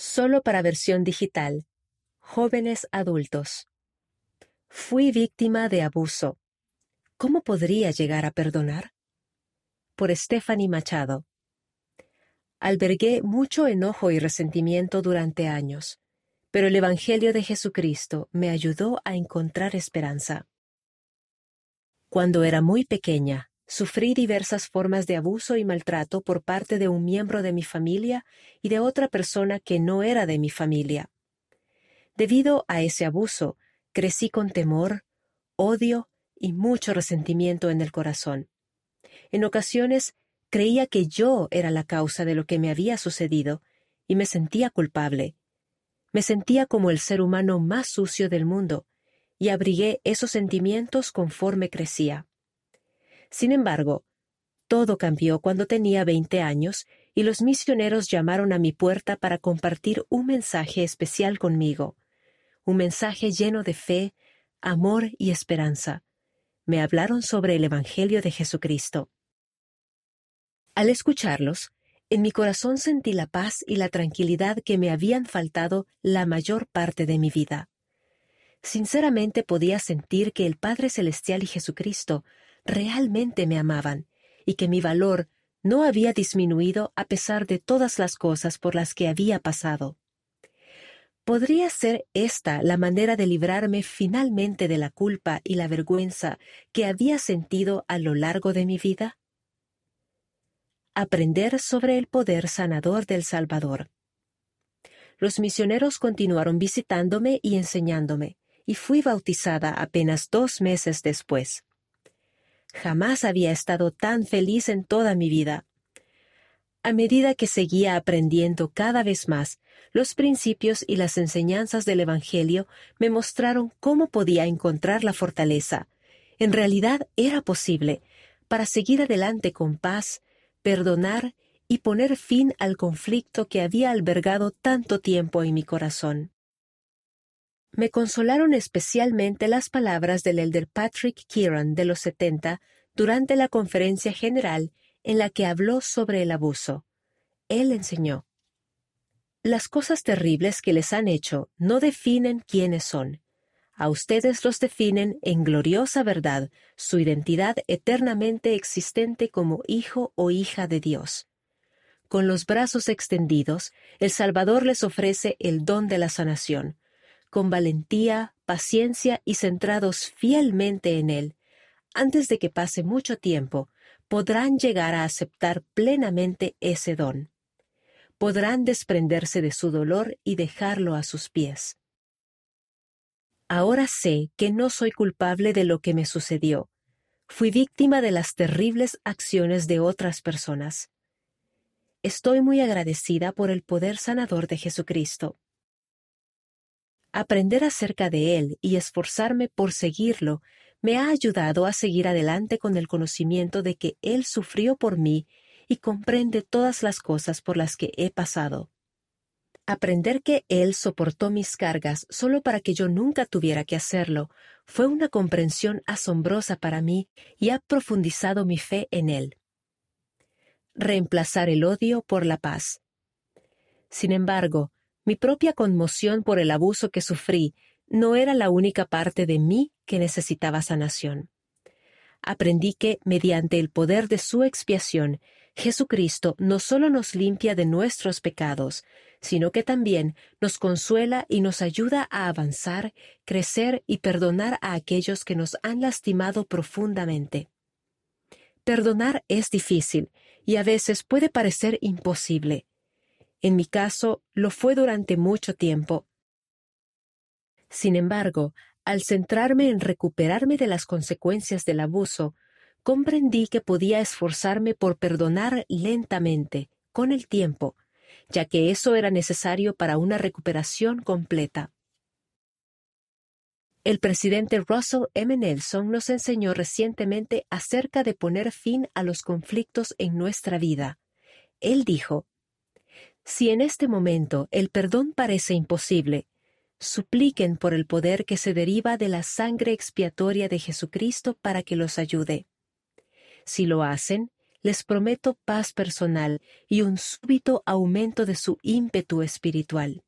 Solo para versión digital. Jóvenes adultos. Fui víctima de abuso. ¿Cómo podría llegar a perdonar? Por Stephanie Machado. Albergué mucho enojo y resentimiento durante años, pero el Evangelio de Jesucristo me ayudó a encontrar esperanza. Cuando era muy pequeña, Sufrí diversas formas de abuso y maltrato por parte de un miembro de mi familia y de otra persona que no era de mi familia. Debido a ese abuso, crecí con temor, odio y mucho resentimiento en el corazón. En ocasiones creía que yo era la causa de lo que me había sucedido y me sentía culpable. Me sentía como el ser humano más sucio del mundo y abrigué esos sentimientos conforme crecía. Sin embargo, todo cambió cuando tenía veinte años y los misioneros llamaron a mi puerta para compartir un mensaje especial conmigo, un mensaje lleno de fe, amor y esperanza. Me hablaron sobre el Evangelio de Jesucristo. Al escucharlos, en mi corazón sentí la paz y la tranquilidad que me habían faltado la mayor parte de mi vida. Sinceramente podía sentir que el Padre Celestial y Jesucristo realmente me amaban y que mi valor no había disminuido a pesar de todas las cosas por las que había pasado. ¿Podría ser esta la manera de librarme finalmente de la culpa y la vergüenza que había sentido a lo largo de mi vida? Aprender sobre el poder sanador del Salvador. Los misioneros continuaron visitándome y enseñándome, y fui bautizada apenas dos meses después. Jamás había estado tan feliz en toda mi vida. A medida que seguía aprendiendo cada vez más, los principios y las enseñanzas del Evangelio me mostraron cómo podía encontrar la fortaleza. En realidad era posible, para seguir adelante con paz, perdonar y poner fin al conflicto que había albergado tanto tiempo en mi corazón. Me consolaron especialmente las palabras del elder Patrick Kieran de los 70 durante la conferencia general en la que habló sobre el abuso. Él enseñó, Las cosas terribles que les han hecho no definen quiénes son. A ustedes los definen en gloriosa verdad su identidad eternamente existente como hijo o hija de Dios. Con los brazos extendidos, el Salvador les ofrece el don de la sanación, con valentía, paciencia y centrados fielmente en Él, antes de que pase mucho tiempo, podrán llegar a aceptar plenamente ese don. Podrán desprenderse de su dolor y dejarlo a sus pies. Ahora sé que no soy culpable de lo que me sucedió. Fui víctima de las terribles acciones de otras personas. Estoy muy agradecida por el poder sanador de Jesucristo. Aprender acerca de Él y esforzarme por seguirlo me ha ayudado a seguir adelante con el conocimiento de que Él sufrió por mí y comprende todas las cosas por las que he pasado. Aprender que Él soportó mis cargas solo para que yo nunca tuviera que hacerlo fue una comprensión asombrosa para mí y ha profundizado mi fe en Él. Reemplazar el odio por la paz. Sin embargo, mi propia conmoción por el abuso que sufrí no era la única parte de mí que necesitaba sanación. Aprendí que, mediante el poder de su expiación, Jesucristo no solo nos limpia de nuestros pecados, sino que también nos consuela y nos ayuda a avanzar, crecer y perdonar a aquellos que nos han lastimado profundamente. Perdonar es difícil y a veces puede parecer imposible, en mi caso, lo fue durante mucho tiempo. Sin embargo, al centrarme en recuperarme de las consecuencias del abuso, comprendí que podía esforzarme por perdonar lentamente, con el tiempo, ya que eso era necesario para una recuperación completa. El presidente Russell M. Nelson nos enseñó recientemente acerca de poner fin a los conflictos en nuestra vida. Él dijo, si en este momento el perdón parece imposible, supliquen por el poder que se deriva de la sangre expiatoria de Jesucristo para que los ayude. Si lo hacen, les prometo paz personal y un súbito aumento de su ímpetu espiritual.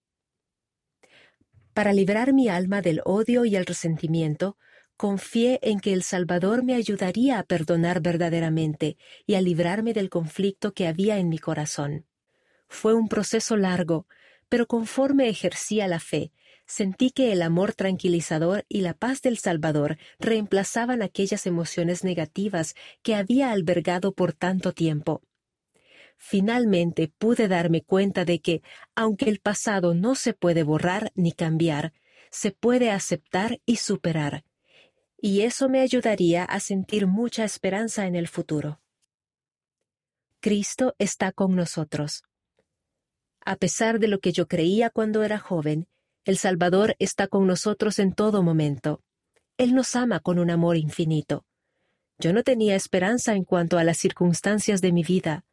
Para librar mi alma del odio y el resentimiento, confié en que el Salvador me ayudaría a perdonar verdaderamente y a librarme del conflicto que había en mi corazón. Fue un proceso largo, pero conforme ejercía la fe, sentí que el amor tranquilizador y la paz del Salvador reemplazaban aquellas emociones negativas que había albergado por tanto tiempo. Finalmente pude darme cuenta de que, aunque el pasado no se puede borrar ni cambiar, se puede aceptar y superar, y eso me ayudaría a sentir mucha esperanza en el futuro. Cristo está con nosotros. A pesar de lo que yo creía cuando era joven, el Salvador está con nosotros en todo momento. Él nos ama con un amor infinito. Yo no tenía esperanza en cuanto a las circunstancias de mi vida,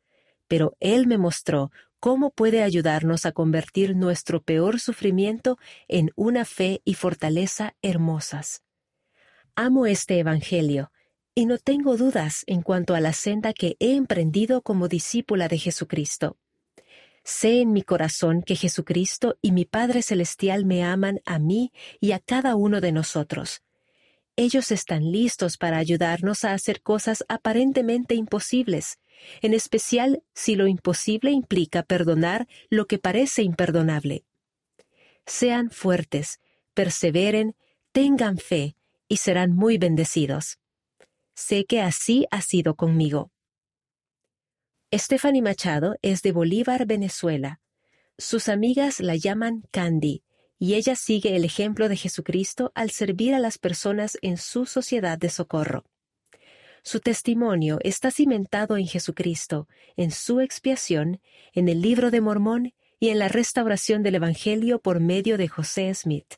pero Él me mostró cómo puede ayudarnos a convertir nuestro peor sufrimiento en una fe y fortaleza hermosas. Amo este Evangelio, y no tengo dudas en cuanto a la senda que he emprendido como discípula de Jesucristo. Sé en mi corazón que Jesucristo y mi Padre Celestial me aman a mí y a cada uno de nosotros. Ellos están listos para ayudarnos a hacer cosas aparentemente imposibles, en especial si lo imposible implica perdonar lo que parece imperdonable. Sean fuertes, perseveren, tengan fe y serán muy bendecidos. Sé que así ha sido conmigo. Stephanie Machado es de Bolívar, Venezuela. Sus amigas la llaman Candy, y ella sigue el ejemplo de Jesucristo al servir a las personas en su sociedad de socorro. Su testimonio está cimentado en Jesucristo, en su expiación, en el libro de Mormón y en la restauración del Evangelio por medio de José Smith.